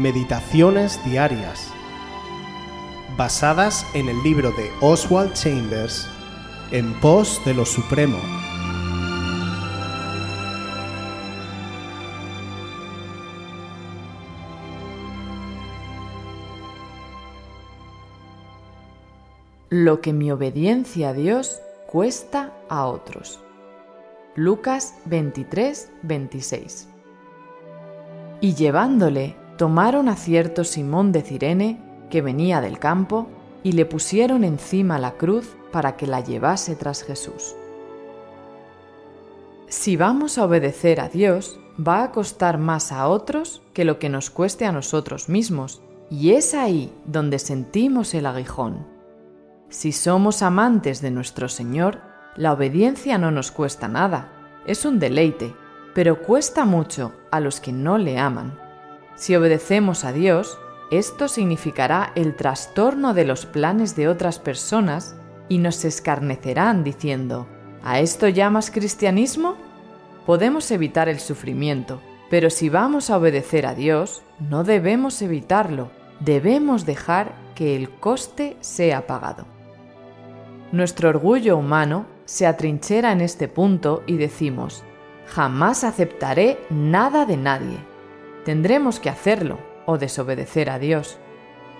Meditaciones Diarias, basadas en el libro de Oswald Chambers, En pos de lo Supremo. Lo que mi obediencia a Dios cuesta a otros. Lucas 23, 26. Y llevándole, tomaron a cierto Simón de Cirene, que venía del campo, y le pusieron encima la cruz para que la llevase tras Jesús. Si vamos a obedecer a Dios, va a costar más a otros que lo que nos cueste a nosotros mismos, y es ahí donde sentimos el aguijón. Si somos amantes de nuestro Señor, la obediencia no nos cuesta nada, es un deleite, pero cuesta mucho a los que no le aman. Si obedecemos a Dios, esto significará el trastorno de los planes de otras personas y nos escarnecerán diciendo, ¿a esto llamas cristianismo? Podemos evitar el sufrimiento, pero si vamos a obedecer a Dios, no debemos evitarlo, debemos dejar que el coste sea pagado. Nuestro orgullo humano se atrinchera en este punto y decimos, jamás aceptaré nada de nadie. Tendremos que hacerlo o desobedecer a Dios.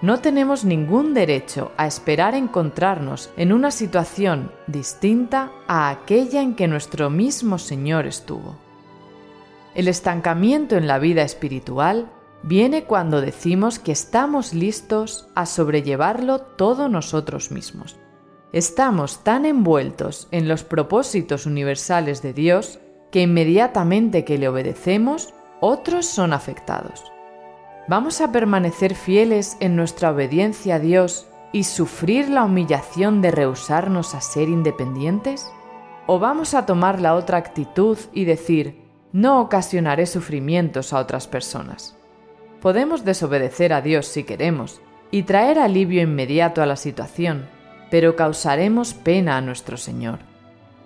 No tenemos ningún derecho a esperar encontrarnos en una situación distinta a aquella en que nuestro mismo Señor estuvo. El estancamiento en la vida espiritual viene cuando decimos que estamos listos a sobrellevarlo todo nosotros mismos. Estamos tan envueltos en los propósitos universales de Dios que inmediatamente que le obedecemos, otros son afectados. ¿Vamos a permanecer fieles en nuestra obediencia a Dios y sufrir la humillación de rehusarnos a ser independientes? ¿O vamos a tomar la otra actitud y decir, no ocasionaré sufrimientos a otras personas? Podemos desobedecer a Dios si queremos y traer alivio inmediato a la situación, pero causaremos pena a nuestro Señor.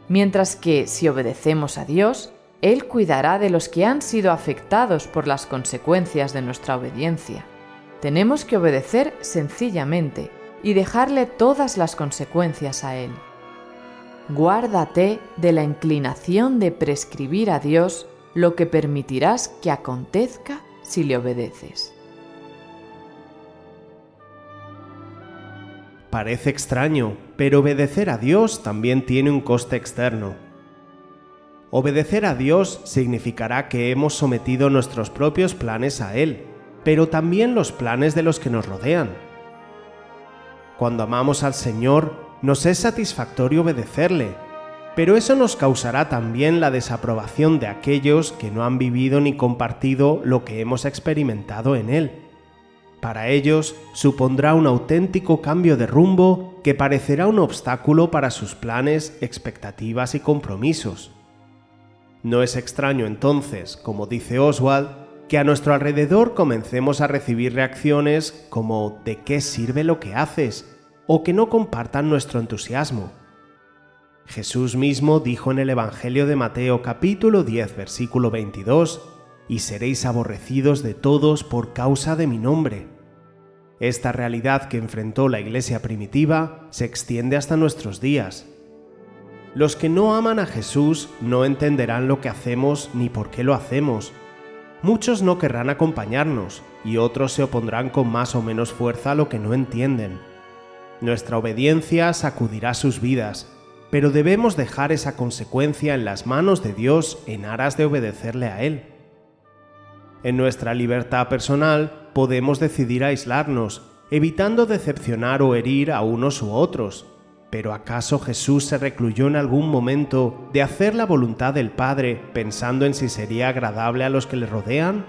Mientras que si obedecemos a Dios, Él cuidará de los que han sido afectados por las consecuencias de nuestra obediencia. Tenemos que obedecer sencillamente y dejarle todas las consecuencias a Él. Guárdate de la inclinación de prescribir a Dios lo que permitirás que acontezca si le obedeces. Parece extraño, pero obedecer a Dios también tiene un coste externo. Obedecer a Dios significará que hemos sometido nuestros propios planes a Él, pero también los planes de los que nos rodean. Cuando amamos al Señor, nos es satisfactorio obedecerle, pero eso nos causará también la desaprobación de aquellos que no han vivido ni compartido lo que hemos experimentado en Él. Para ellos supondrá un auténtico cambio de rumbo que parecerá un obstáculo para sus planes, expectativas y compromisos. No es extraño entonces, como dice Oswald, que a nuestro alrededor comencemos a recibir reacciones como ¿de qué sirve lo que haces? o que no compartan nuestro entusiasmo. Jesús mismo dijo en el Evangelio de Mateo capítulo 10 versículo 22, y seréis aborrecidos de todos por causa de mi nombre. Esta realidad que enfrentó la iglesia primitiva se extiende hasta nuestros días. Los que no aman a Jesús no entenderán lo que hacemos ni por qué lo hacemos. Muchos no querrán acompañarnos y otros se opondrán con más o menos fuerza a lo que no entienden. Nuestra obediencia sacudirá sus vidas, pero debemos dejar esa consecuencia en las manos de Dios en aras de obedecerle a Él. En nuestra libertad personal podemos decidir aislarnos, evitando decepcionar o herir a unos u otros. Pero ¿acaso Jesús se recluyó en algún momento de hacer la voluntad del Padre pensando en si sería agradable a los que le rodean?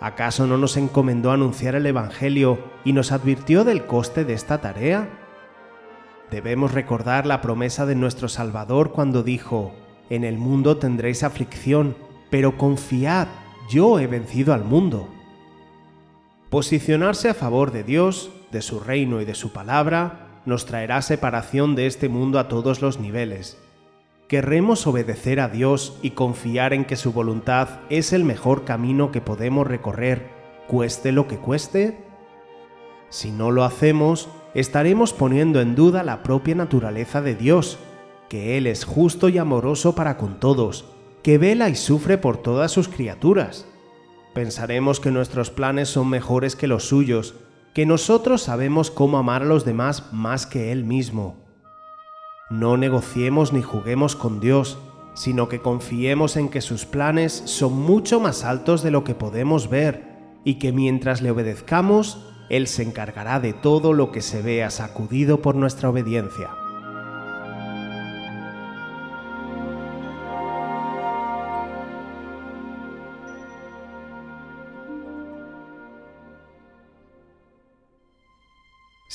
¿Acaso no nos encomendó anunciar el Evangelio y nos advirtió del coste de esta tarea? Debemos recordar la promesa de nuestro Salvador cuando dijo, En el mundo tendréis aflicción, pero confiad, yo he vencido al mundo. Posicionarse a favor de Dios, de su reino y de su palabra, nos traerá separación de este mundo a todos los niveles. Querremos obedecer a Dios y confiar en que su voluntad es el mejor camino que podemos recorrer, cueste lo que cueste? Si no lo hacemos, estaremos poniendo en duda la propia naturaleza de Dios, que Él es justo y amoroso para con todos, que vela y sufre por todas sus criaturas. Pensaremos que nuestros planes son mejores que los suyos, que nosotros sabemos cómo amar a los demás más que Él mismo. No negociemos ni juguemos con Dios, sino que confiemos en que sus planes son mucho más altos de lo que podemos ver y que mientras le obedezcamos, Él se encargará de todo lo que se vea sacudido por nuestra obediencia.